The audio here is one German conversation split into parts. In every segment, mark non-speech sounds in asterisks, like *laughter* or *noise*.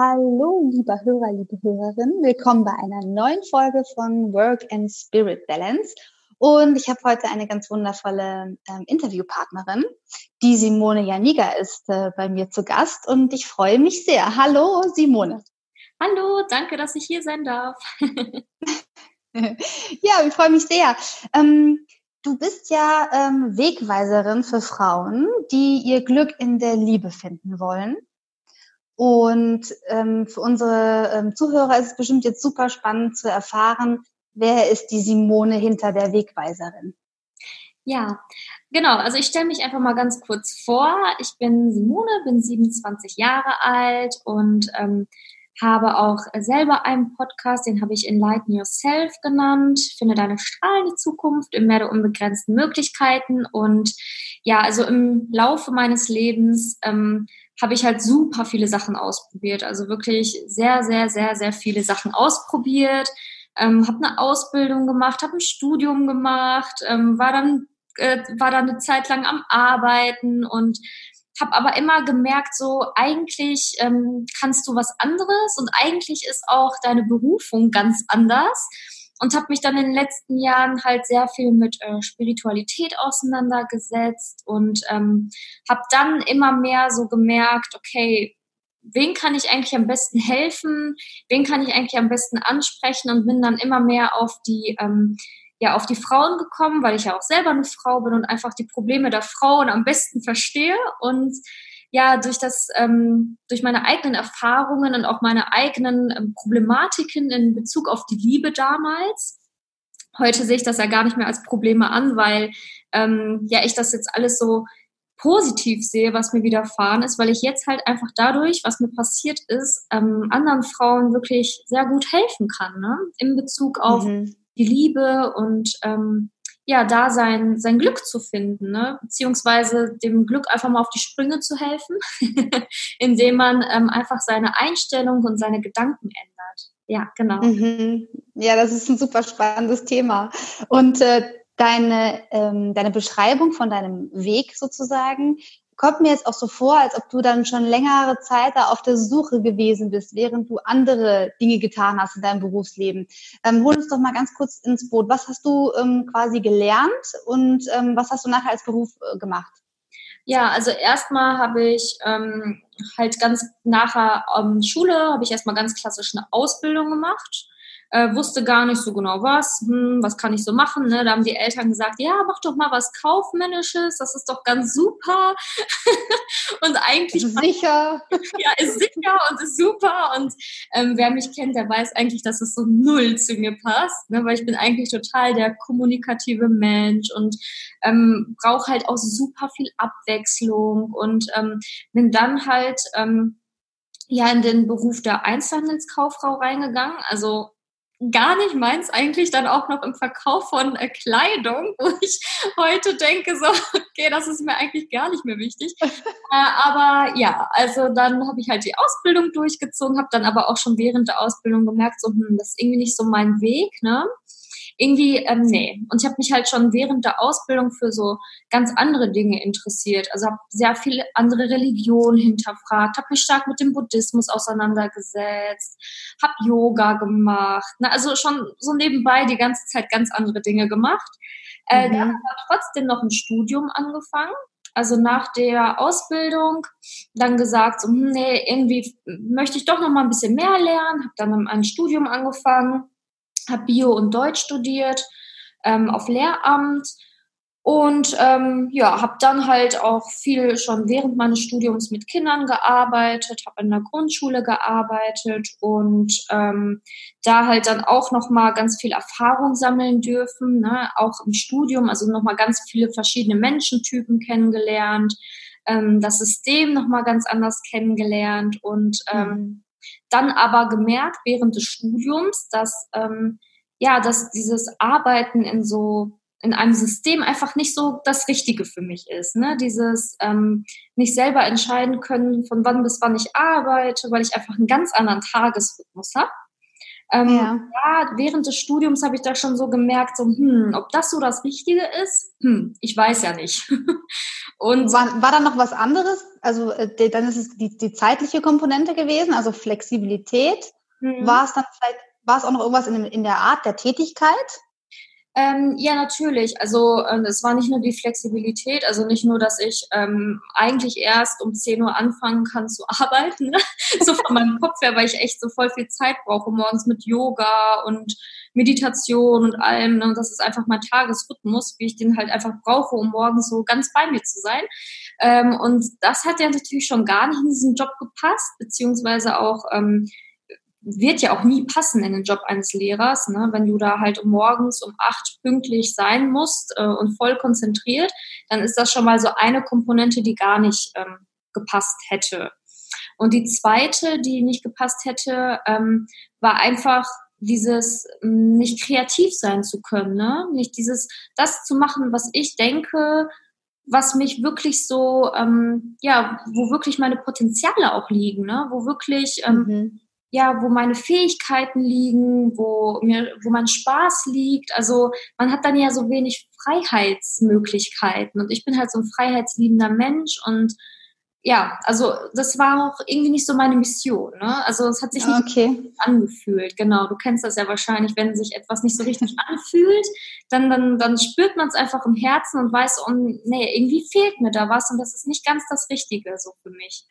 Hallo, lieber Hörer, liebe Hörerin. Willkommen bei einer neuen Folge von Work and Spirit Balance. Und ich habe heute eine ganz wundervolle ähm, Interviewpartnerin. Die Simone Janiga ist äh, bei mir zu Gast und ich freue mich sehr. Hallo, Simone. Hallo, danke, dass ich hier sein darf. *laughs* ja, ich freue mich sehr. Ähm, du bist ja ähm, Wegweiserin für Frauen, die ihr Glück in der Liebe finden wollen. Und ähm, für unsere ähm, Zuhörer ist es bestimmt jetzt super spannend zu erfahren, wer ist die Simone hinter der Wegweiserin. Ja, genau. Also ich stelle mich einfach mal ganz kurz vor. Ich bin Simone, bin 27 Jahre alt und ähm, habe auch selber einen Podcast, den habe ich Enlighten Yourself genannt. Finde deine strahlende Zukunft im Meer der unbegrenzten Möglichkeiten. Und ja, also im Laufe meines Lebens ähm, habe ich halt super viele Sachen ausprobiert. Also wirklich sehr, sehr, sehr, sehr viele Sachen ausprobiert. Ähm, habe eine Ausbildung gemacht, habe ein Studium gemacht, ähm, war dann äh, war dann eine Zeit lang am Arbeiten und habe aber immer gemerkt, so eigentlich ähm, kannst du was anderes und eigentlich ist auch deine Berufung ganz anders und habe mich dann in den letzten Jahren halt sehr viel mit äh, Spiritualität auseinandergesetzt und ähm, habe dann immer mehr so gemerkt, okay, wen kann ich eigentlich am besten helfen, wen kann ich eigentlich am besten ansprechen? Und bin dann immer mehr auf die ähm, ja auf die Frauen gekommen, weil ich ja auch selber eine Frau bin und einfach die Probleme der Frauen am besten verstehe und ja durch das ähm, durch meine eigenen Erfahrungen und auch meine eigenen ähm, Problematiken in Bezug auf die Liebe damals. Heute sehe ich das ja gar nicht mehr als Probleme an, weil ähm, ja ich das jetzt alles so positiv sehe, was mir widerfahren ist, weil ich jetzt halt einfach dadurch, was mir passiert ist, ähm, anderen Frauen wirklich sehr gut helfen kann, ne? in Bezug auf mhm. die Liebe und ähm, ja, da sein, sein Glück zu finden, ne? beziehungsweise dem Glück einfach mal auf die Sprünge zu helfen, *laughs* indem man ähm, einfach seine Einstellung und seine Gedanken ändert. Ja, genau. Mhm. Ja, das ist ein super spannendes Thema. Und äh, deine, ähm, deine Beschreibung von deinem Weg sozusagen kommt mir jetzt auch so vor, als ob du dann schon längere Zeit da auf der Suche gewesen bist, während du andere Dinge getan hast in deinem Berufsleben. Ähm, hol uns doch mal ganz kurz ins Boot. Was hast du ähm, quasi gelernt und ähm, was hast du nachher als Beruf äh, gemacht? Ja, also erstmal habe ich ähm, halt ganz nachher ähm, Schule, habe ich erstmal ganz klassisch eine Ausbildung gemacht äh, wusste gar nicht so genau was, hm, was kann ich so machen. Ne? Da haben die Eltern gesagt, ja, mach doch mal was Kaufmännisches, das ist doch ganz super. *laughs* und eigentlich... Ist sicher. *laughs* ja, ist sicher und ist super. Und ähm, wer mich kennt, der weiß eigentlich, dass es so null zu mir passt, ne? weil ich bin eigentlich total der kommunikative Mensch und ähm, brauche halt auch super viel Abwechslung und ähm, bin dann halt... Ähm, ja in den Beruf der Einzelhandelskauffrau reingegangen. Also gar nicht meins eigentlich dann auch noch im Verkauf von äh, Kleidung, *laughs* wo ich heute denke so, okay, das ist mir eigentlich gar nicht mehr wichtig. *laughs* äh, aber ja, also dann habe ich halt die Ausbildung durchgezogen, habe dann aber auch schon während der Ausbildung gemerkt, so, hm, das ist irgendwie nicht so mein Weg, ne? Irgendwie, ähm, nee. Und ich habe mich halt schon während der Ausbildung für so ganz andere Dinge interessiert. Also habe sehr viele andere Religionen hinterfragt, habe mich stark mit dem Buddhismus auseinandergesetzt, habe Yoga gemacht. Ne? Also schon so nebenbei die ganze Zeit ganz andere Dinge gemacht. Äh, mhm. Dann habe trotzdem noch ein Studium angefangen also nach der Ausbildung dann gesagt, so, hm, nee, irgendwie möchte ich doch noch mal ein bisschen mehr lernen, habe dann ein Studium angefangen habe Bio und Deutsch studiert ähm, auf Lehramt und ähm, ja, habe dann halt auch viel schon während meines Studiums mit Kindern gearbeitet, habe in der Grundschule gearbeitet und ähm, da halt dann auch noch mal ganz viel Erfahrung sammeln dürfen, ne? auch im Studium, also noch mal ganz viele verschiedene Menschentypen kennengelernt, ähm, das System noch mal ganz anders kennengelernt und ähm, mhm dann aber gemerkt während des Studiums, dass ähm, ja, dass dieses Arbeiten in so in einem System einfach nicht so das Richtige für mich ist. Ne? Dieses ähm, nicht selber entscheiden können, von wann bis wann ich arbeite, weil ich einfach einen ganz anderen Tagesrhythmus habe. Ähm, ja. ja. während des Studiums habe ich da schon so gemerkt, so, hm, ob das so das Richtige ist, hm, ich weiß ja nicht. *laughs* Und war, war da noch was anderes? Also äh, dann ist es die, die zeitliche Komponente gewesen, also Flexibilität. Mhm. War es dann vielleicht, war es auch noch irgendwas in, in der Art der Tätigkeit? Ähm, ja, natürlich. Also ähm, es war nicht nur die Flexibilität, also nicht nur, dass ich ähm, eigentlich erst um 10 Uhr anfangen kann zu *laughs* arbeiten, ne? so von meinem Kopf her, weil ich echt so voll viel Zeit brauche morgens mit Yoga und Meditation und allem. Ne? Und das ist einfach mein Tagesrhythmus, wie ich den halt einfach brauche, um morgens so ganz bei mir zu sein. Ähm, und das hat ja natürlich schon gar nicht in diesen Job gepasst, beziehungsweise auch ähm, wird ja auch nie passen in den Job eines Lehrers, ne? wenn du da halt morgens um acht pünktlich sein musst äh, und voll konzentriert, dann ist das schon mal so eine Komponente, die gar nicht ähm, gepasst hätte. Und die zweite, die nicht gepasst hätte, ähm, war einfach dieses nicht kreativ sein zu können, ne? nicht dieses das zu machen, was ich denke, was mich wirklich so, ähm, ja, wo wirklich meine Potenziale auch liegen, ne? wo wirklich ähm, mhm ja, wo meine Fähigkeiten liegen, wo mir, wo mein Spaß liegt. Also man hat dann ja so wenig Freiheitsmöglichkeiten und ich bin halt so ein freiheitsliebender Mensch und ja, also das war auch irgendwie nicht so meine Mission. Ne? Also es hat sich nicht okay. angefühlt. Genau, du kennst das ja wahrscheinlich, wenn sich etwas nicht so richtig *laughs* anfühlt, dann, dann, dann spürt man es einfach im Herzen und weiß, oh, nee, irgendwie fehlt mir da was und das ist nicht ganz das Richtige so für mich.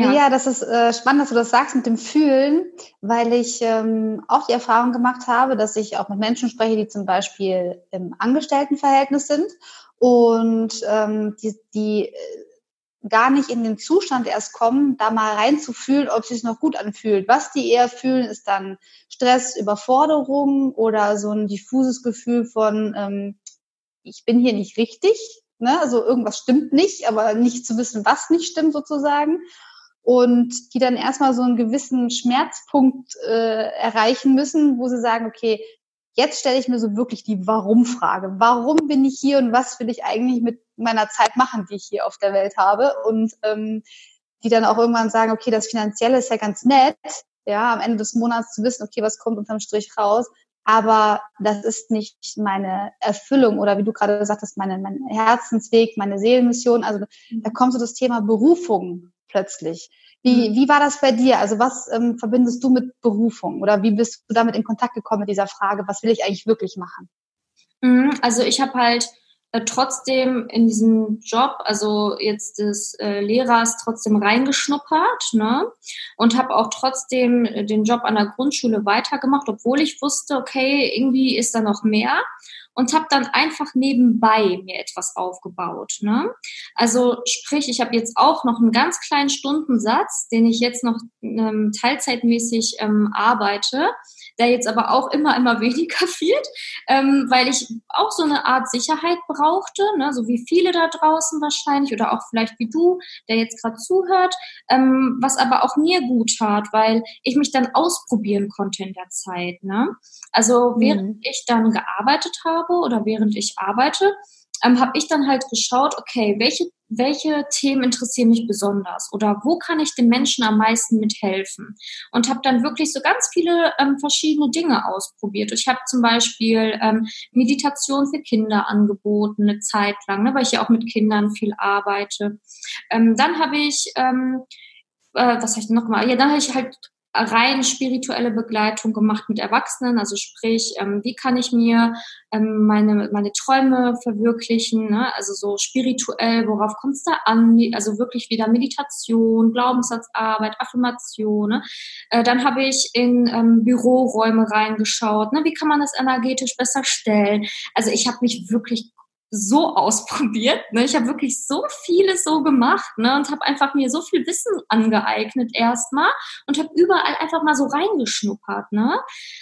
Ja. ja, das ist äh, spannend, dass du das sagst mit dem Fühlen, weil ich ähm, auch die Erfahrung gemacht habe, dass ich auch mit Menschen spreche, die zum Beispiel im Angestelltenverhältnis sind und ähm, die, die äh, gar nicht in den Zustand erst kommen, da mal reinzufühlen, ob es sich noch gut anfühlt. Was die eher fühlen, ist dann Stress, Überforderung oder so ein diffuses Gefühl von, ähm, ich bin hier nicht richtig, ne? also irgendwas stimmt nicht, aber nicht zu wissen, was nicht stimmt sozusagen und die dann erstmal so einen gewissen Schmerzpunkt äh, erreichen müssen, wo sie sagen, okay, jetzt stelle ich mir so wirklich die Warum-Frage. Warum bin ich hier und was will ich eigentlich mit meiner Zeit machen, die ich hier auf der Welt habe? Und ähm, die dann auch irgendwann sagen, okay, das Finanzielle ist ja ganz nett, ja, am Ende des Monats zu wissen, okay, was kommt unterm Strich raus, aber das ist nicht meine Erfüllung oder wie du gerade gesagt hast, meine, mein Herzensweg, meine Seelenmission. Also da kommt so das Thema Berufung plötzlich. Wie, mhm. wie war das bei dir? Also was ähm, verbindest du mit Berufung oder wie bist du damit in Kontakt gekommen mit dieser Frage, was will ich eigentlich wirklich machen? Mhm, also ich habe halt äh, trotzdem in diesem Job, also jetzt des äh, Lehrers, trotzdem reingeschnuppert ne? und habe auch trotzdem äh, den Job an der Grundschule weitergemacht, obwohl ich wusste, okay, irgendwie ist da noch mehr und habe dann einfach nebenbei mir etwas aufgebaut. Ne? Also sprich, ich habe jetzt auch noch einen ganz kleinen Stundensatz, den ich jetzt noch ähm, teilzeitmäßig ähm, arbeite der jetzt aber auch immer, immer weniger *laughs* wird, ähm, weil ich auch so eine Art Sicherheit brauchte, ne, so wie viele da draußen wahrscheinlich oder auch vielleicht wie du, der jetzt gerade zuhört, ähm, was aber auch mir gut tat, weil ich mich dann ausprobieren konnte in der Zeit. Ne? Also während mhm. ich dann gearbeitet habe oder während ich arbeite, ähm, habe ich dann halt geschaut, okay, welche, welche Themen interessieren mich besonders oder wo kann ich den Menschen am meisten mithelfen? Und habe dann wirklich so ganz viele ähm, verschiedene Dinge ausprobiert. Ich habe zum Beispiel ähm, Meditation für Kinder angeboten, eine Zeit lang, ne, weil ich ja auch mit Kindern viel arbeite. Ähm, dann habe ich ähm, äh, was habe ich noch mal? Ja, dann habe ich halt rein spirituelle Begleitung gemacht mit Erwachsenen, also sprich, ähm, wie kann ich mir ähm, meine, meine Träume verwirklichen, ne? also so spirituell, worauf kommt es da an, also wirklich wieder Meditation, Glaubenssatzarbeit, Affirmation. Ne? Äh, dann habe ich in ähm, Büroräume reingeschaut, ne? wie kann man das energetisch besser stellen. Also ich habe mich wirklich so *laughs* ausprobiert. Ne? Ich habe wirklich so vieles so gemacht ne? und habe einfach mir so viel Wissen angeeignet erstmal und habe überall einfach mal so reingeschnuppert. Ne?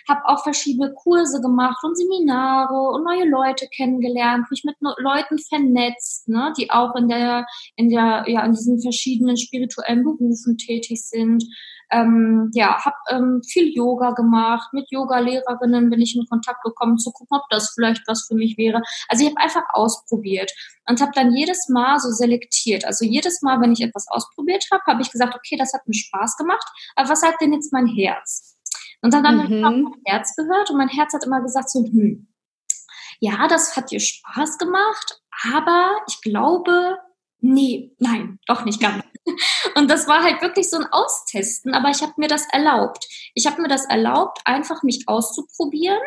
Habe auch verschiedene Kurse gemacht und Seminare und neue Leute kennengelernt, mich mit Leuten vernetzt, ne? die auch in der in der ja in diesen verschiedenen spirituellen Berufen tätig sind. Ähm, ja, habe ähm, viel Yoga gemacht. Mit Yoga-Lehrerinnen bin ich in Kontakt gekommen, zu gucken, ob das vielleicht was für mich wäre. Also ich habe einfach ausprobiert und habe dann jedes Mal so selektiert. Also jedes Mal, wenn ich etwas ausprobiert habe, habe ich gesagt, okay, das hat mir Spaß gemacht, aber was sagt denn jetzt mein Herz? Und dann, dann mhm. habe ich mein Herz gehört und mein Herz hat immer gesagt so, hm, ja, das hat dir Spaß gemacht, aber ich glaube, nee, nein, doch nicht ganz. Und das war halt wirklich so ein Austesten, aber ich habe mir das erlaubt. Ich habe mir das erlaubt, einfach mich auszuprobieren,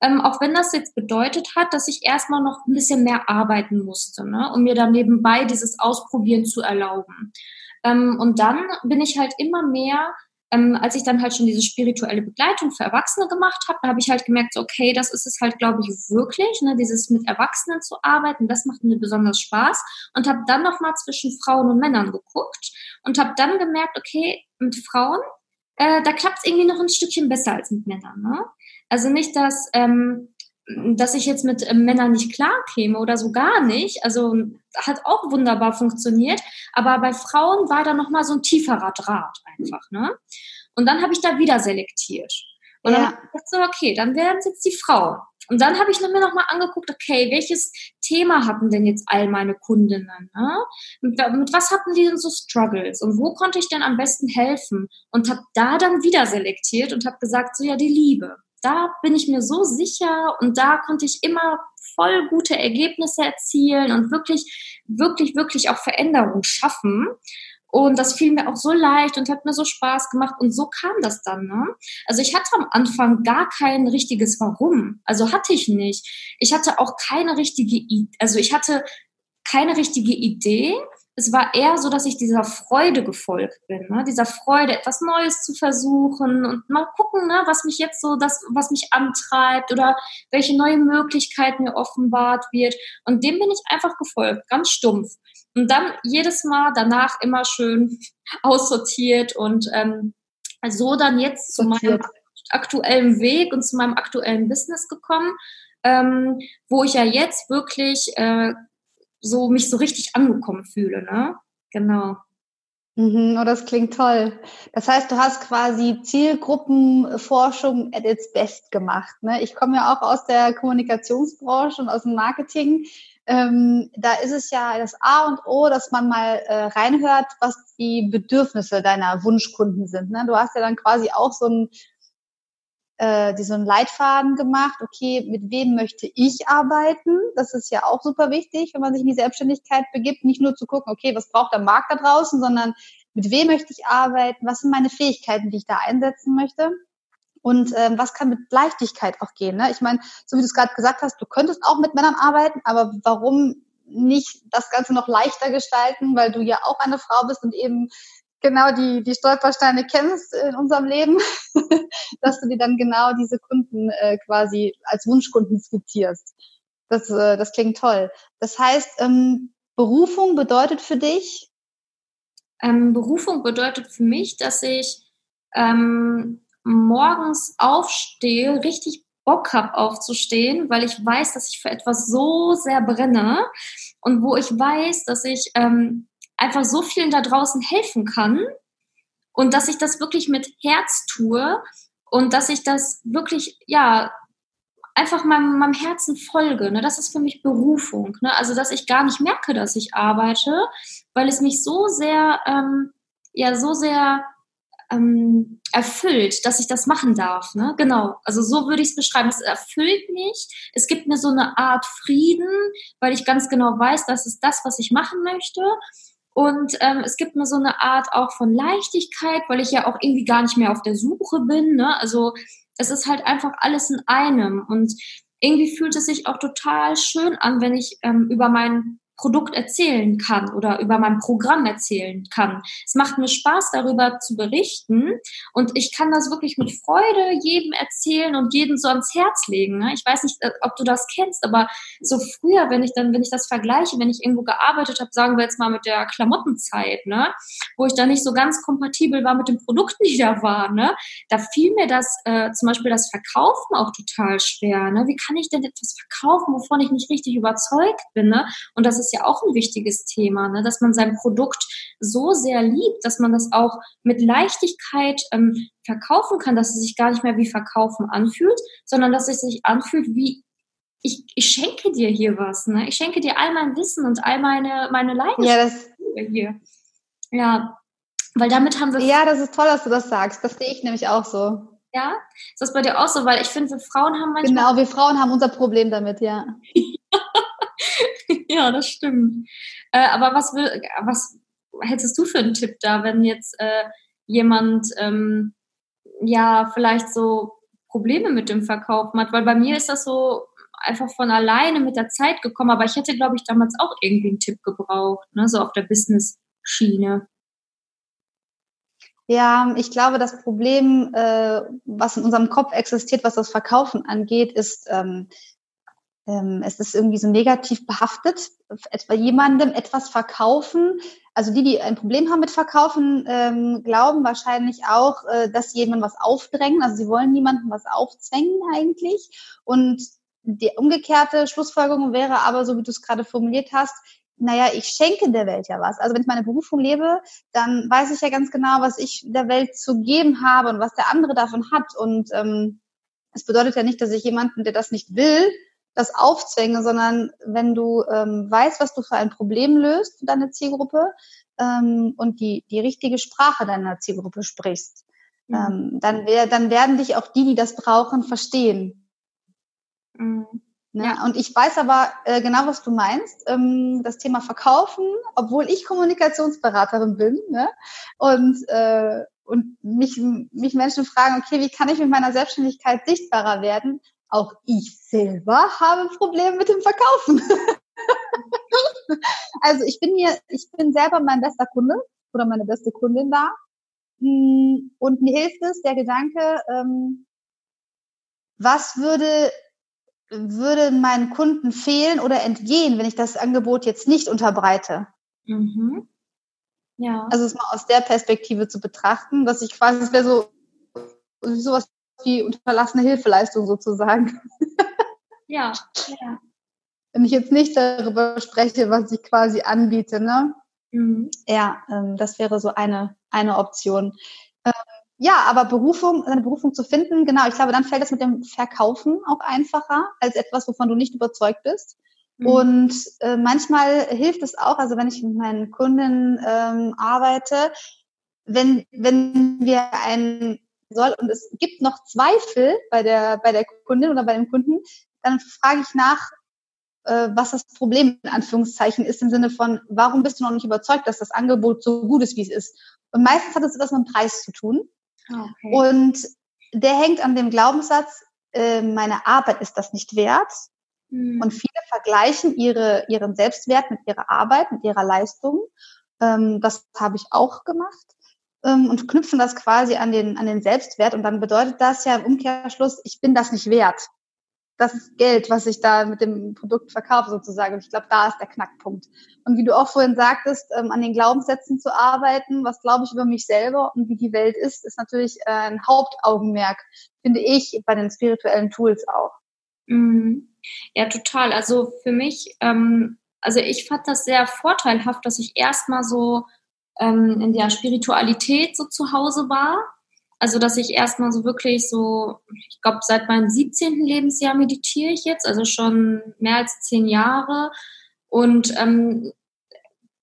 ähm, auch wenn das jetzt bedeutet hat, dass ich erstmal noch ein bisschen mehr arbeiten musste, ne, um mir dann nebenbei dieses Ausprobieren zu erlauben. Ähm, und dann bin ich halt immer mehr ähm, als ich dann halt schon diese spirituelle Begleitung für Erwachsene gemacht habe, da habe ich halt gemerkt, so, okay, das ist es halt, glaube ich, wirklich, ne, dieses mit Erwachsenen zu arbeiten, das macht mir besonders Spaß und habe dann nochmal zwischen Frauen und Männern geguckt und habe dann gemerkt, okay, mit Frauen, äh, da klappt es irgendwie noch ein Stückchen besser als mit Männern. Ne? Also nicht, dass ähm, dass ich jetzt mit äh, Männern nicht klar käme oder so gar nicht. Also hat auch wunderbar funktioniert. Aber bei Frauen war da nochmal so ein tieferer Draht einfach. Ne? Und dann habe ich da wieder selektiert. Und ja. dann habe ich gesagt, so, okay, dann werden es jetzt die Frauen. Und dann habe ich mir nochmal angeguckt, okay, welches Thema hatten denn jetzt all meine Kundinnen? Ne? Mit, mit, was hatten die denn so Struggles? Und wo konnte ich denn am besten helfen? Und habe da dann wieder selektiert und habe gesagt, so ja, die Liebe da bin ich mir so sicher und da konnte ich immer voll gute Ergebnisse erzielen und wirklich, wirklich, wirklich auch Veränderungen schaffen. Und das fiel mir auch so leicht und hat mir so Spaß gemacht. Und so kam das dann. Ne? Also ich hatte am Anfang gar kein richtiges Warum. Also hatte ich nicht. Ich hatte auch keine richtige, I also ich hatte keine richtige Idee, es war eher so, dass ich dieser Freude gefolgt bin, ne? dieser Freude, etwas Neues zu versuchen und mal gucken, ne, was mich jetzt so, das, was mich antreibt oder welche neue Möglichkeit mir offenbart wird. Und dem bin ich einfach gefolgt, ganz stumpf. Und dann jedes Mal danach immer schön *laughs* aussortiert und ähm, so dann jetzt Sortiert. zu meinem aktuellen Weg und zu meinem aktuellen Business gekommen, ähm, wo ich ja jetzt wirklich äh, so mich so richtig angekommen fühle, ne? Genau. Mhm, oh, das klingt toll. Das heißt, du hast quasi Zielgruppenforschung at its best gemacht. Ne? Ich komme ja auch aus der Kommunikationsbranche und aus dem Marketing. Ähm, da ist es ja das A und O, dass man mal äh, reinhört, was die Bedürfnisse deiner Wunschkunden sind. Ne? Du hast ja dann quasi auch so ein äh, so einen Leitfaden gemacht, okay, mit wem möchte ich arbeiten? Das ist ja auch super wichtig, wenn man sich in die Selbstständigkeit begibt, nicht nur zu gucken, okay, was braucht der Markt da draußen, sondern mit wem möchte ich arbeiten, was sind meine Fähigkeiten, die ich da einsetzen möchte und ähm, was kann mit Leichtigkeit auch gehen. Ne? Ich meine, so wie du es gerade gesagt hast, du könntest auch mit Männern arbeiten, aber warum nicht das Ganze noch leichter gestalten, weil du ja auch eine Frau bist und eben genau die, die Stolpersteine kennst in unserem Leben, *laughs* dass du dir dann genau diese Kunden äh, quasi als Wunschkunden skizzierst. Das, äh, das klingt toll. Das heißt, ähm, Berufung bedeutet für dich? Ähm, Berufung bedeutet für mich, dass ich ähm, morgens aufstehe, richtig Bock habe aufzustehen, weil ich weiß, dass ich für etwas so sehr brenne und wo ich weiß, dass ich ähm, einfach so vielen da draußen helfen kann und dass ich das wirklich mit Herz tue und dass ich das wirklich, ja, einfach meinem, meinem Herzen folge. Ne? Das ist für mich Berufung. Ne? Also, dass ich gar nicht merke, dass ich arbeite, weil es mich so sehr, ähm, ja, so sehr ähm, erfüllt, dass ich das machen darf. Ne? Genau, also so würde ich es beschreiben. Es erfüllt mich. Es gibt mir so eine Art Frieden, weil ich ganz genau weiß, das ist das, was ich machen möchte. Und ähm, es gibt mir so eine Art auch von Leichtigkeit, weil ich ja auch irgendwie gar nicht mehr auf der Suche bin. Ne? Also es ist halt einfach alles in einem. Und irgendwie fühlt es sich auch total schön an, wenn ich ähm, über mein Produkt erzählen kann oder über mein Programm erzählen kann. Es macht mir Spaß, darüber zu berichten und ich kann das wirklich mit Freude jedem erzählen und jedem so ans Herz legen. Ne? Ich weiß nicht, äh, ob du das kennst, aber so früher, wenn ich dann, wenn ich das vergleiche, wenn ich irgendwo gearbeitet habe, sagen wir jetzt mal mit der Klamottenzeit, ne, wo ich da nicht so ganz kompatibel war mit den Produkten, *laughs* die da waren, ne, da fiel mir das äh, zum Beispiel das Verkaufen auch total schwer. Ne? Wie kann ich denn etwas verkaufen, wovon ich nicht richtig überzeugt bin? Ne? Und das ist ist ja auch ein wichtiges Thema, ne? dass man sein Produkt so sehr liebt, dass man das auch mit Leichtigkeit ähm, verkaufen kann, dass es sich gar nicht mehr wie Verkaufen anfühlt, sondern dass es sich anfühlt wie ich, ich schenke dir hier was, ne? Ich schenke dir all mein Wissen und all meine, meine Leidenschaft ja, das, hier. Ja, weil damit haben wir. Ja, das ist toll, dass du das sagst. Das sehe ich nämlich auch so. Ja, ist das bei dir auch so? Weil ich finde, wir Frauen haben manchmal. Genau, wir Frauen haben unser Problem damit, ja. *laughs* ja, das stimmt. Äh, aber was will, was hättest du für einen Tipp da, wenn jetzt äh, jemand ähm, ja vielleicht so Probleme mit dem Verkaufen hat? Weil bei mir ist das so einfach von alleine mit der Zeit gekommen, aber ich hätte, glaube ich, damals auch irgendwie einen Tipp gebraucht, ne? so auf der Business-Schiene. Ja, ich glaube, das Problem, äh, was in unserem Kopf existiert, was das Verkaufen angeht, ist, ähm, ähm, es ist irgendwie so negativ behaftet. Etwa jemandem etwas verkaufen. Also die, die ein Problem haben mit Verkaufen, ähm, glauben wahrscheinlich auch, äh, dass sie jemandem was aufdrängen. Also sie wollen niemandem was aufzwängen eigentlich. Und die umgekehrte Schlussfolgerung wäre aber, so wie du es gerade formuliert hast, naja, ich schenke der Welt ja was. Also wenn ich meine Berufung lebe, dann weiß ich ja ganz genau, was ich der Welt zu geben habe und was der andere davon hat. Und ähm, es bedeutet ja nicht, dass ich jemanden, der das nicht will, das aufzwänge, sondern wenn du ähm, weißt, was du für ein Problem löst für deine Zielgruppe ähm, und die, die richtige Sprache deiner Zielgruppe sprichst, mhm. ähm, dann, wär, dann werden dich auch die, die das brauchen, verstehen. Mhm. Ne? Ja. Und ich weiß aber äh, genau, was du meinst. Ähm, das Thema Verkaufen, obwohl ich Kommunikationsberaterin bin ne? und, äh, und mich, mich Menschen fragen, okay, wie kann ich mit meiner Selbstständigkeit sichtbarer werden? Auch ich selber habe Probleme mit dem Verkaufen. *laughs* also ich bin hier, ich bin selber mein bester Kunde oder meine beste Kundin da. Hm, und mir hilft es der Gedanke, ähm, was würde würde meinen Kunden fehlen oder entgehen, wenn ich das Angebot jetzt nicht unterbreite. Mhm. Ja. Also es mal aus der Perspektive zu betrachten, dass ich quasi, es wäre so sowas wie unterlassene Hilfeleistung sozusagen. Ja, ja. Wenn ich jetzt nicht darüber spreche, was ich quasi anbiete, ne? Mhm. Ja, ähm, das wäre so eine, eine Option. Ähm, ja, aber Berufung, seine Berufung zu finden, genau, ich glaube, dann fällt es mit dem Verkaufen auch einfacher als etwas, wovon du nicht überzeugt bist. Mhm. Und äh, manchmal hilft es auch, also wenn ich mit meinen Kunden ähm, arbeite, wenn, wenn wir ein soll und es gibt noch Zweifel bei der, bei der Kundin oder bei dem Kunden, dann frage ich nach, äh, was das Problem in Anführungszeichen ist, im Sinne von, warum bist du noch nicht überzeugt, dass das Angebot so gut ist, wie es ist? Und meistens hat es etwas mit dem Preis zu tun. Ah, okay. Und der hängt an dem Glaubenssatz, äh, meine Arbeit ist das nicht wert. Mhm. Und viele vergleichen ihre, ihren Selbstwert mit ihrer Arbeit, mit ihrer Leistung. Ähm, das habe ich auch gemacht. Ähm, und knüpfen das quasi an den, an den Selbstwert. Und dann bedeutet das ja im Umkehrschluss, ich bin das nicht wert das ist Geld, was ich da mit dem Produkt verkaufe sozusagen. Und ich glaube, da ist der Knackpunkt. Und wie du auch vorhin sagtest, ähm, an den Glaubenssätzen zu arbeiten, was glaube ich über mich selber und wie die Welt ist, ist natürlich äh, ein Hauptaugenmerk, finde ich, bei den spirituellen Tools auch. Mhm. Ja, total. Also für mich, ähm, also ich fand das sehr vorteilhaft, dass ich erstmal so ähm, in der Spiritualität so zu Hause war also, dass ich erstmal so wirklich so, ich glaube, seit meinem 17. Lebensjahr meditiere ich jetzt, also schon mehr als zehn Jahre. Und ähm,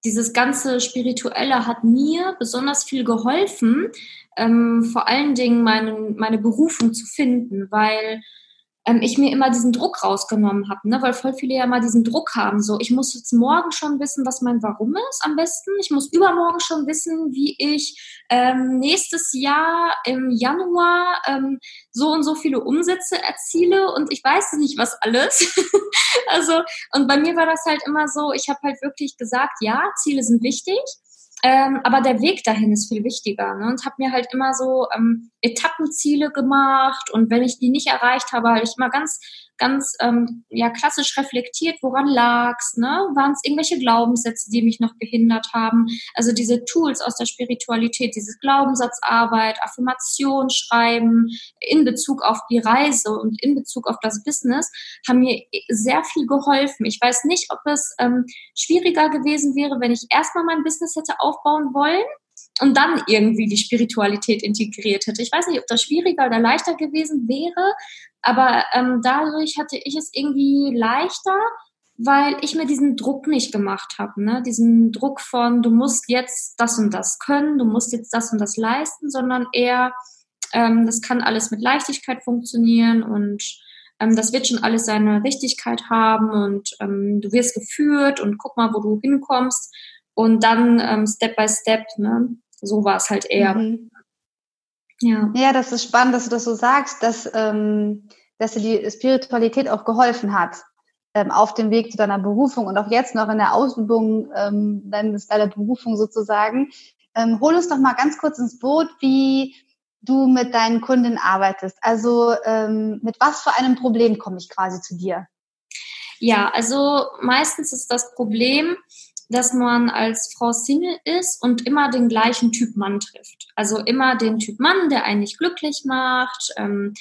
dieses ganze Spirituelle hat mir besonders viel geholfen, ähm, vor allen Dingen meine, meine Berufung zu finden, weil ähm, ich mir immer diesen Druck rausgenommen habe, ne? weil voll viele ja mal diesen Druck haben, so ich muss jetzt morgen schon wissen, was mein Warum ist am besten. Ich muss übermorgen schon wissen, wie ich ähm, nächstes Jahr im Januar ähm, so und so viele Umsätze erziele und ich weiß nicht, was alles. *laughs* also und bei mir war das halt immer so, ich habe halt wirklich gesagt, ja, Ziele sind wichtig, Ähm, aber der Weg dahin ist viel wichtiger. Ne? Und habe mir halt immer so ähm, Etappenziele gemacht. Und wenn ich die nicht erreicht habe, habe ich immer ganz ganz ähm, ja klassisch reflektiert, woran lag's, ne? Waren es irgendwelche Glaubenssätze, die mich noch behindert haben? Also diese Tools aus der Spiritualität, dieses Glaubenssatzarbeit, Affirmation schreiben in Bezug auf die Reise und in Bezug auf das Business haben mir sehr viel geholfen. Ich weiß nicht, ob es ähm, schwieriger gewesen wäre, wenn ich erstmal mein Business hätte aufbauen wollen und dann irgendwie die Spiritualität integriert hätte. Ich weiß nicht, ob das schwieriger oder leichter gewesen wäre, aber ähm, dadurch hatte ich es irgendwie leichter, weil ich mir diesen Druck nicht gemacht habe, ne? Diesen Druck von, du musst jetzt das und das können, du musst jetzt das und das leisten, sondern eher, ähm, das kann alles mit Leichtigkeit funktionieren und ähm, das wird schon alles seine Richtigkeit haben und ähm, du wirst geführt und guck mal, wo du hinkommst und dann ähm, Step by Step, ne? So war es halt eher. Mhm. Ja. ja, das ist spannend, dass du das so sagst, dass, ähm, dass dir die Spiritualität auch geholfen hat ähm, auf dem Weg zu deiner Berufung und auch jetzt noch in der Ausübung ähm, deines, deiner Berufung sozusagen. Ähm, hol uns doch mal ganz kurz ins Boot, wie du mit deinen Kunden arbeitest. Also ähm, mit was für einem Problem komme ich quasi zu dir? Ja, also meistens ist das Problem, dass man als Frau Single ist und immer den gleichen Typ Mann trifft. Also immer den Typ Mann, der einen nicht glücklich macht, ähm,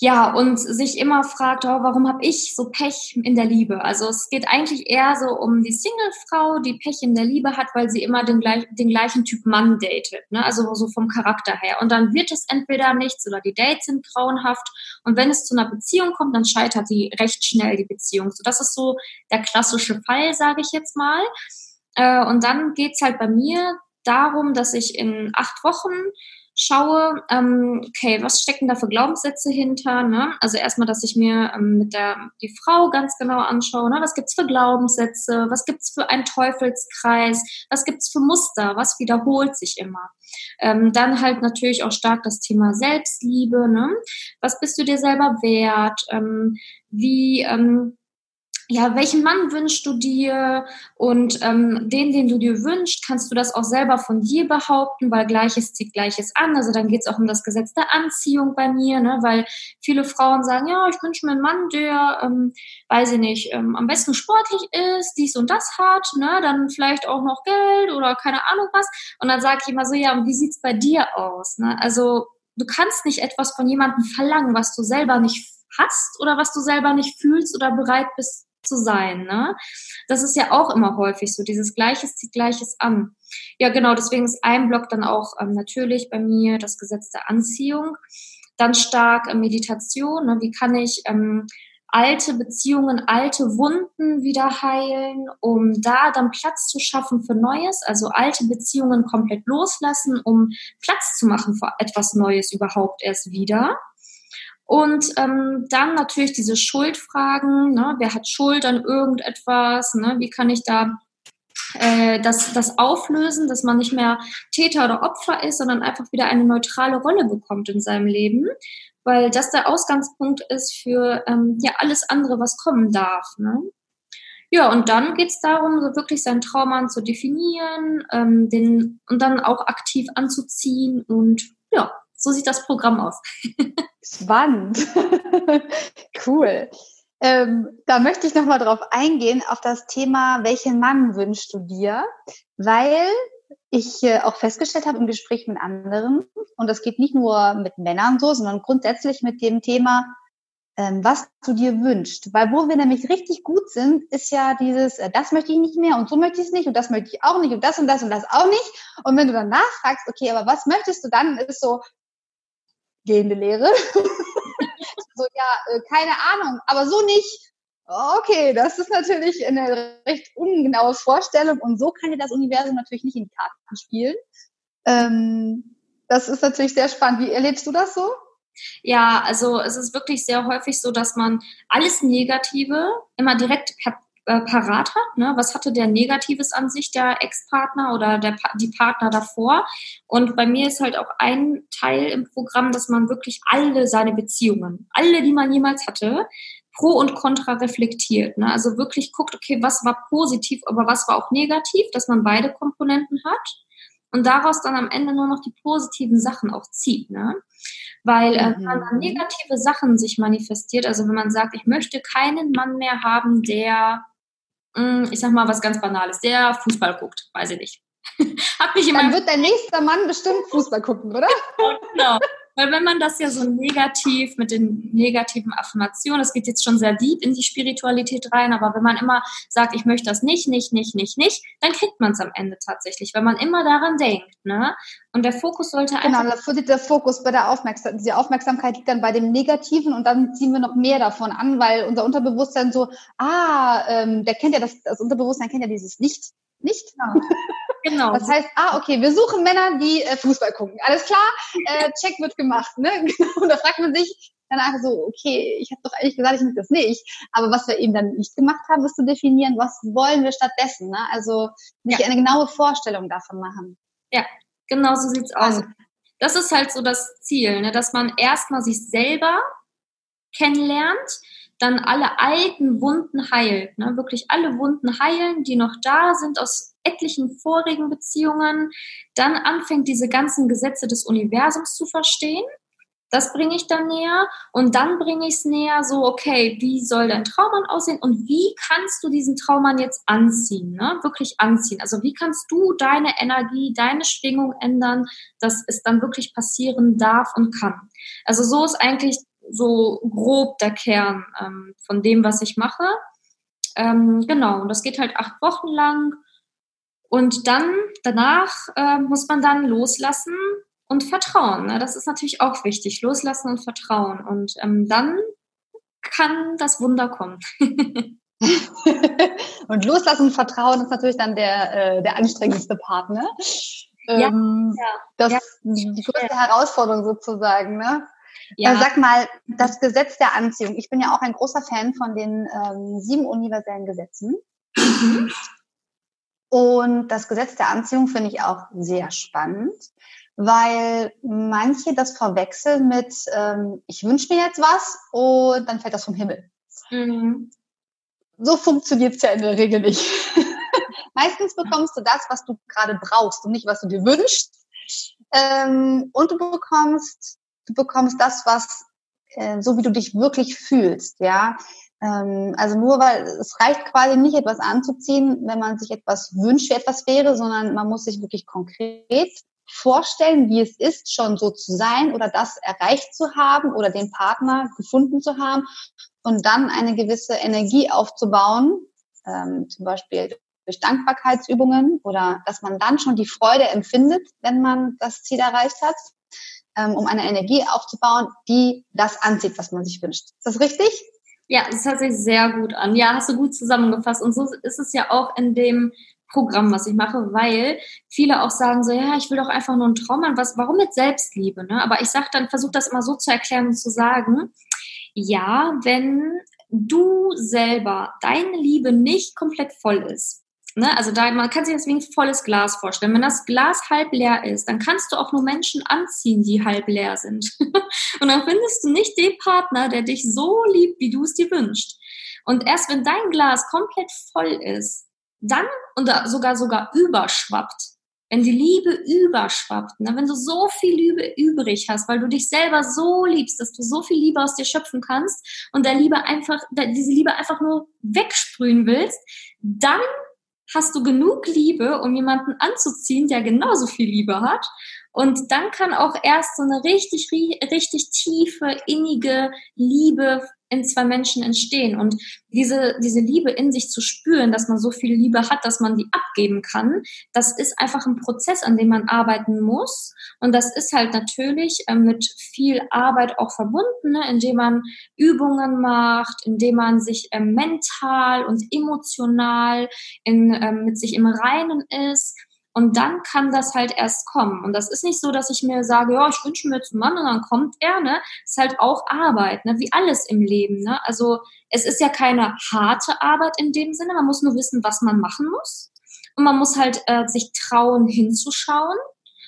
ja, und sich immer fragt, oh, warum habe ich so Pech in der Liebe? Also es geht eigentlich eher so um die Single-Frau, die Pech in der Liebe hat, weil sie immer den, gleich, den gleichen Typ Mann datet, ne? also so vom Charakter her. Und dann wird es entweder nichts oder die Dates sind grauenhaft. Und wenn es zu einer Beziehung kommt, dann scheitert die recht schnell, die Beziehung. So, das ist so der klassische Fall, sage ich jetzt mal. Äh, und dann geht's halt bei mir darum, dass ich in acht Wochen schaue, ähm, okay, was stecken da für Glaubenssätze hinter? Ne? Also erstmal, dass ich mir ähm, mit der die Frau ganz genau anschaue, ne? was gibt's für Glaubenssätze, was gibt's für einen Teufelskreis, was gibt's für Muster, was wiederholt sich immer. Ähm, dann halt natürlich auch stark das Thema Selbstliebe, ne? Was bist du dir selber wert? Ähm, wie ähm, ja, welchen Mann wünschst du dir? Und ähm, den, den du dir wünschst, kannst du das auch selber von dir behaupten, weil Gleiches zieht Gleiches an. Also dann geht's auch um das Gesetz der Anziehung bei mir, ne? weil viele Frauen sagen, ja, ich wünsche mir einen Mann, der, ähm, weiß ich nicht, ähm, am besten sportlich ist, dies und das hat, ne? dann vielleicht auch noch Geld oder keine Ahnung was. Und dann sage ich immer so, ja, und wie sieht's bei dir aus? Ne? Also du kannst nicht etwas von jemandem verlangen, was du selber nicht hast oder was du selber nicht fühlst oder bereit bist zu sein. Ne? Das ist ja auch immer häufig so, dieses Gleiches zieht Gleiches an. Ja, genau, deswegen ist ein Block dann auch ähm, natürlich bei mir das Gesetz der Anziehung. Dann stark äh, Meditation. Ne? Wie kann ich ähm, alte Beziehungen, alte Wunden wieder heilen, um da dann Platz zu schaffen für Neues, also alte Beziehungen komplett loslassen, um Platz zu machen für etwas Neues überhaupt erst wieder. Und ähm, dann natürlich diese Schuldfragen, ne? wer hat Schuld an irgendetwas, ne? wie kann ich da äh, das, das auflösen, dass man nicht mehr Täter oder Opfer ist, sondern einfach wieder eine neutrale Rolle bekommt in seinem Leben, weil das der Ausgangspunkt ist für ähm, ja alles andere, was kommen darf. Ne? Ja, und dann geht es darum, so wirklich seinen Traummann zu definieren, ähm, den und dann auch aktiv anzuziehen und ja, so sieht das Programm aus. Spannend. *laughs* cool. Ähm, da möchte ich nochmal drauf eingehen, auf das Thema, welchen Mann wünschst du dir? Weil ich äh, auch festgestellt habe im Gespräch mit anderen, und das geht nicht nur mit Männern so, sondern grundsätzlich mit dem Thema, ähm, was du dir wünschst. Weil wo wir nämlich richtig gut sind, ist ja dieses, äh, das möchte ich nicht mehr und so möchte ich es nicht und das möchte ich auch nicht und das und das und das auch nicht. Und wenn du dann nachfragst, okay, aber was möchtest du dann, ist so, gehende Lehre. *laughs* so, ja, äh, keine Ahnung, aber so nicht. Okay, das ist natürlich eine recht ungenaue Vorstellung und so kann dir das Universum natürlich nicht in die Karten spielen. Ähm, das ist natürlich sehr spannend. Wie erlebst du das so? Ja, also es ist wirklich sehr häufig so, dass man alles Negative immer direkt per äh, parat hat. Ne? Was hatte der Negatives an sich, der Ex-Partner oder der, die Partner davor? Und bei mir ist halt auch ein Teil im Programm, dass man wirklich alle seine Beziehungen, alle, die man jemals hatte, Pro und Contra reflektiert. Ne? Also wirklich guckt, okay, was war positiv, aber was war auch negativ, dass man beide Komponenten hat und daraus dann am Ende nur noch die positiven Sachen auch zieht. Ne? Weil äh, wenn man mhm. negative Sachen sich manifestiert, also wenn man sagt, ich möchte keinen Mann mehr haben, der, ich sag mal was ganz Banales, der Fußball guckt, weiß ich nicht. *laughs* Hat mich immer Dann wird dein nächster Mann bestimmt Fußball gucken, oder? *laughs* genau. Weil wenn man das ja so negativ mit den negativen Affirmationen, das geht jetzt schon sehr deep in die Spiritualität rein, aber wenn man immer sagt, ich möchte das nicht, nicht, nicht, nicht, nicht, dann kriegt man es am Ende tatsächlich, weil man immer daran denkt. Ne? Und der Fokus sollte genau, einfach... Genau, das der Fokus bei der Aufmerksamkeit. Die Aufmerksamkeit liegt dann bei dem Negativen und dann ziehen wir noch mehr davon an, weil unser Unterbewusstsein so, ah, ähm, der kennt ja das, das Unterbewusstsein kennt ja dieses Licht nicht. Genau. *laughs* genau. Das heißt, ah, okay, wir suchen Männer, die äh, Fußball gucken. Alles klar, äh, Check wird gemacht. Ne? *laughs* Und da fragt man sich dann einfach so, okay, ich habe doch eigentlich gesagt, ich möchte das nicht. Aber was wir eben dann nicht gemacht haben, ist zu definieren, was wollen wir stattdessen. Ne? Also nicht ja. eine genaue Vorstellung davon machen. Ja, genau so sieht's aus. Das ist halt so das Ziel, ne? dass man erstmal sich selber kennenlernt, dann alle alten Wunden heilt, ne? wirklich alle Wunden heilen, die noch da sind aus etlichen vorigen Beziehungen, dann anfängt diese ganzen Gesetze des Universums zu verstehen. Das bringe ich dann näher und dann bringe ich es näher so, okay, wie soll dein Traummann aussehen und wie kannst du diesen Traummann jetzt anziehen, ne? wirklich anziehen. Also wie kannst du deine Energie, deine Schwingung ändern, dass es dann wirklich passieren darf und kann. Also so ist eigentlich so grob der Kern ähm, von dem, was ich mache. Ähm, genau, und das geht halt acht Wochen lang. Und dann, danach äh, muss man dann loslassen und vertrauen. Ne? Das ist natürlich auch wichtig, loslassen und vertrauen. Und ähm, dann kann das Wunder kommen. *laughs* und loslassen und vertrauen ist natürlich dann der, äh, der anstrengendste Part, ne? Ähm, ja, ja, das ja. die größte Herausforderung sozusagen, ne? Ja. Äh, sag mal, das Gesetz der Anziehung. Ich bin ja auch ein großer Fan von den ähm, sieben universellen Gesetzen. Mhm. Und das Gesetz der Anziehung finde ich auch sehr spannend, weil manche das verwechseln mit, ähm, ich wünsche mir jetzt was und dann fällt das vom Himmel. Mhm. So funktioniert es ja in der Regel nicht. *laughs* Meistens bekommst du das, was du gerade brauchst und nicht, was du dir wünschst. Ähm, und du bekommst du bekommst das, was äh, so wie du dich wirklich fühlst, ja. Ähm, also nur weil es reicht quasi nicht etwas anzuziehen, wenn man sich etwas wünscht, wie etwas wäre, sondern man muss sich wirklich konkret vorstellen, wie es ist, schon so zu sein oder das erreicht zu haben oder den Partner gefunden zu haben und dann eine gewisse Energie aufzubauen, ähm, zum Beispiel durch Dankbarkeitsübungen oder dass man dann schon die Freude empfindet, wenn man das Ziel erreicht hat ähm, um eine Energie aufzubauen, die das anzieht, was man sich wünscht. Ist das richtig? Ja, das hört sich sehr gut an. Ja, hast du gut zusammengefasst. Und so ist es ja auch in dem Programm, was ich mache, weil viele auch sagen so, ja, ich will doch einfach nur einen Traum an. Was, warum mit Selbstliebe? Ne? Aber ich sage dann, versuche das immer so zu erklären und zu sagen, ja, wenn du selber deine Liebe nicht komplett voll ist, Ne? Also da, man kann sich ein volles Glas vorstellen. Wenn das Glas halb leer ist, dann kannst du auch nur Menschen anziehen, die halb leer sind. *laughs* und dann findest du nicht den Partner, der dich so liebt, wie du es dir wünschst. Und erst wenn dein Glas komplett voll ist, dann und sogar sogar überschwappt, wenn die Liebe überschwappt, ne? wenn du so viel Liebe übrig hast, weil du dich selber so liebst, dass du so viel Liebe aus dir schöpfen kannst und der Liebe einfach, diese Liebe einfach nur wegsprühen willst, dann hast du genug Liebe, um jemanden anzuziehen, der genauso viel Liebe hat. Und dann kann auch erst so eine richtig, richtig tiefe, innige Liebe in zwei Menschen entstehen. Und diese, diese Liebe in sich zu spüren, dass man so viel Liebe hat, dass man die abgeben kann, das ist einfach ein Prozess, an dem man arbeiten muss. Und das ist halt natürlich äh, mit viel Arbeit auch verbunden, ne? indem man Übungen macht, indem man sich äh, mental und emotional in, äh, mit sich im Reinen ist und dann kann das halt erst kommen. Und das ist nicht so, dass ich mir sage, ja, ich wünsche mir einen Mann und dann kommt er, ne? ist halt auch Arbeit, ne? Wie alles im Leben, ne? Also es ist ja keine harte Arbeit in dem Sinne. Man muss nur wissen, was man machen muss. Und man muss halt äh, sich trauen, hinzuschauen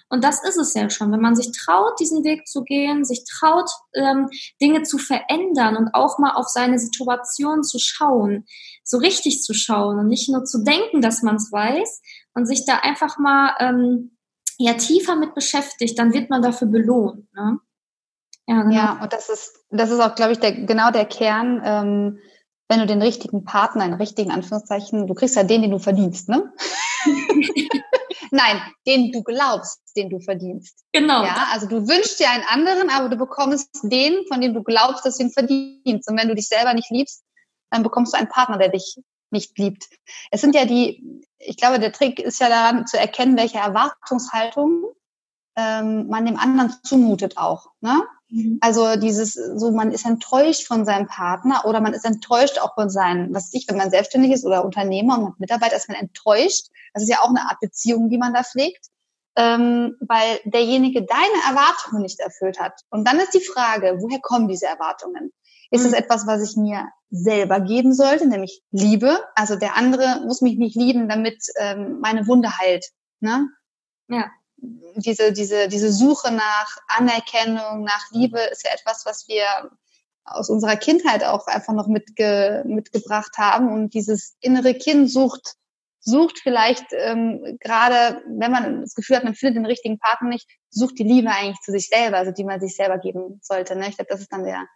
Und das ist es ja schon, wenn man sich traut, diesen Weg zu gehen, sich traut, ähm, Dinge zu verändern und auch mal auf seine Situation zu schauen, so richtig zu schauen und nicht nur zu denken, dass man es weiß und sich da einfach mal ähm, ja tiefer mit beschäftigt, dann wird man dafür belohnt. Ne? Ja, genau. ja, und das ist, das ist auch, glaube ich, der, genau der Kern, ähm, wenn du den richtigen Partner, einen richtigen Anführungszeichen, du kriegst ja den, den du verdienst, ne? *laughs* Nein, den du glaubst, den du verdienst. Genau. Ja, also du wünschst dir einen anderen, aber du bekommst den, von dem du glaubst, dass du ihn verdienst. Und wenn du dich selber nicht liebst, dann bekommst du einen Partner, der dich nicht liebt. Es sind ja die, ich glaube, der Trick ist ja daran zu erkennen, welche Erwartungshaltung ähm, man dem anderen zumutet auch. Ne? Mhm. Also dieses, so man ist enttäuscht von seinem Partner oder man ist enttäuscht auch von seinen, was ich, wenn man selbstständig ist oder Unternehmer und hat Mitarbeiter, ist man enttäuscht. Das ist ja auch eine Art Beziehung, die man da pflegt, ähm, weil derjenige deine Erwartungen nicht erfüllt hat. Und dann ist die Frage, woher kommen diese Erwartungen? Ist es mhm. etwas, was ich mir selber geben sollte, nämlich Liebe? Also der andere muss mich nicht lieben, damit ähm, meine Wunde heilt. Ne? Ja diese, diese, diese Suche nach Anerkennung, nach Liebe ist ja etwas, was wir aus unserer Kindheit auch einfach noch mitge, mitgebracht haben. Und dieses innere Kind sucht, sucht vielleicht ähm, gerade, wenn man das Gefühl hat, man findet den richtigen Partner nicht, sucht die Liebe eigentlich zu sich selber, also die man sich selber geben sollte. Ne? Ich glaube, das ist dann der,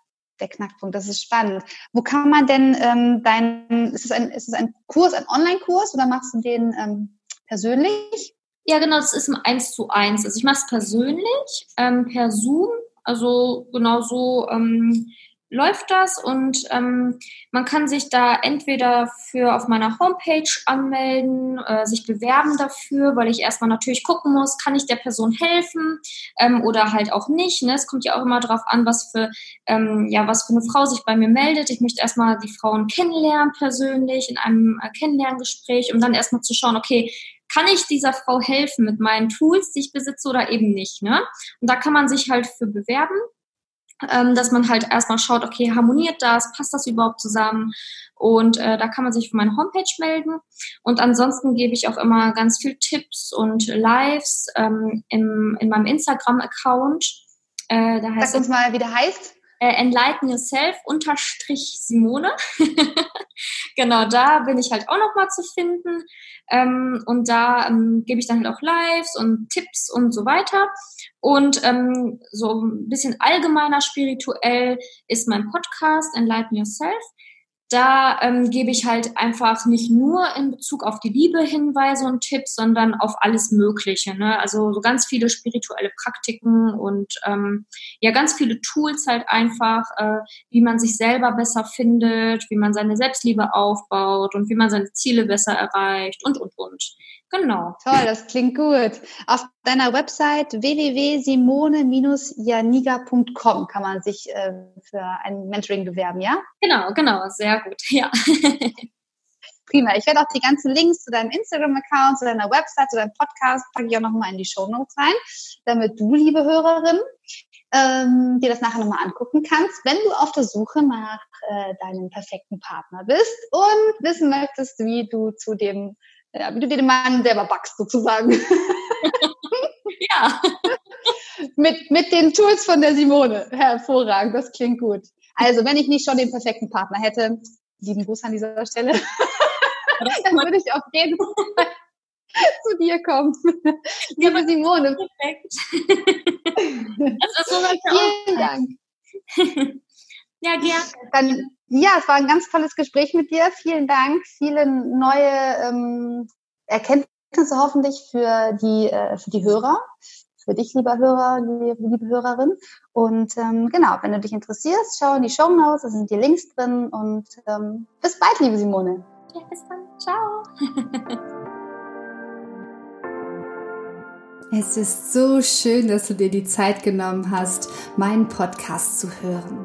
der Knackpunkt. Das ist spannend. Wo kann man denn ähm, dein, ist es ein, ist es ein Kurs, ein Online-Kurs oder machst du den ähm, persönlich? Ja, genau, das ist im 1 zu 1. Also ich mache es persönlich, ähm, per Zoom. Also genau so ähm, läuft das und ähm, man kann sich da entweder für auf meiner Homepage anmelden, äh, sich bewerben dafür, weil ich erstmal natürlich gucken muss, kann ich der Person helfen ähm, oder halt auch nicht. Ne? Es kommt ja auch immer darauf an, was für ähm, ja was für eine Frau sich bei mir meldet. Ich möchte erstmal die Frauen kennenlernen persönlich in einem äh, Kennenlerngespräch, um dann erstmal zu schauen, okay, kann ich dieser Frau helfen mit meinen Tools, die ich besitze oder eben nicht. Ne? Und da kann man sich halt für bewerben, ähm, dass man halt erstmal schaut, okay, harmoniert das, passt das überhaupt zusammen? Und äh, da kann man sich für meine Homepage melden. Und ansonsten gebe ich auch immer ganz viel Tipps und Lives ähm, im, in meinem Instagram-Account. Äh, Sag uns mal, wie der heißt äh, Enlighten Yourself unterstrich Simone. *laughs* genau, da bin ich halt auch nochmal zu finden. Ähm, und da ähm, gebe ich dann halt auch Lives und Tipps und so weiter. Und ähm, so ein bisschen allgemeiner spirituell ist mein Podcast Enlighten Yourself da ähm, gebe ich halt einfach nicht nur in Bezug auf die Liebe Hinweise und Tipps, sondern auf alles Mögliche. Ne? Also so ganz viele spirituelle Praktiken und ähm, ja ganz viele Tools halt einfach, äh, wie man sich selber besser findet, wie man seine Selbstliebe aufbaut und wie man seine Ziele besser erreicht und und und. Genau. Toll, das klingt gut. Auf deiner Website www.simone-janiga.com kann man sich äh, für ein Mentoring bewerben, ja? Genau, genau, sehr gut, ja. *laughs* Prima. Ich werde auch die ganzen Links zu deinem Instagram-Account, zu deiner Website, zu deinem Podcast, packe ich auch nochmal in die Show Notes rein, damit du, liebe Hörerin, ähm, dir das nachher nochmal angucken kannst, wenn du auf der Suche nach äh, deinem perfekten Partner bist und wissen möchtest, wie du zu dem ja, wie du dir den Mann selber backst, sozusagen. *laughs* ja. mit, mit den Tools von der Simone. Hervorragend, das klingt gut. Also, wenn ich nicht schon den perfekten Partner hätte, lieben Gruß an dieser Stelle, dann würde ich auf jeden Fall *laughs* zu dir kommen. Liebe Simone. Perfekt. *laughs* das ist so Vielen Dank. Ja, gerne. Dann, ja, es war ein ganz tolles Gespräch mit dir. Vielen Dank. Viele neue ähm, Erkenntnisse hoffentlich für die, äh, für die Hörer, für dich, lieber Hörer, liebe, liebe Hörerin. Und ähm, genau, wenn du dich interessierst, schau in die Show Notes, da sind die Links drin. Und ähm, bis bald, liebe Simone. Ja, bis dann. Ciao. *laughs* Es ist so schön, dass du dir die Zeit genommen hast, meinen Podcast zu hören.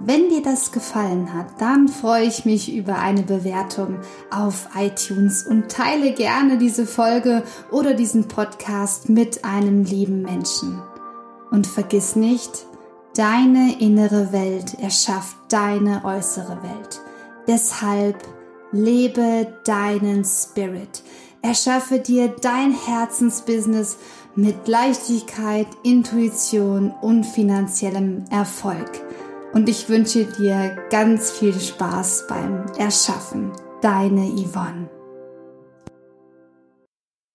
Wenn dir das gefallen hat, dann freue ich mich über eine Bewertung auf iTunes und teile gerne diese Folge oder diesen Podcast mit einem lieben Menschen. Und vergiss nicht, deine innere Welt erschafft deine äußere Welt. Deshalb lebe deinen Spirit. Erschaffe dir dein Herzensbusiness mit Leichtigkeit, Intuition und finanziellem Erfolg. Und ich wünsche dir ganz viel Spaß beim Erschaffen. Deine Yvonne.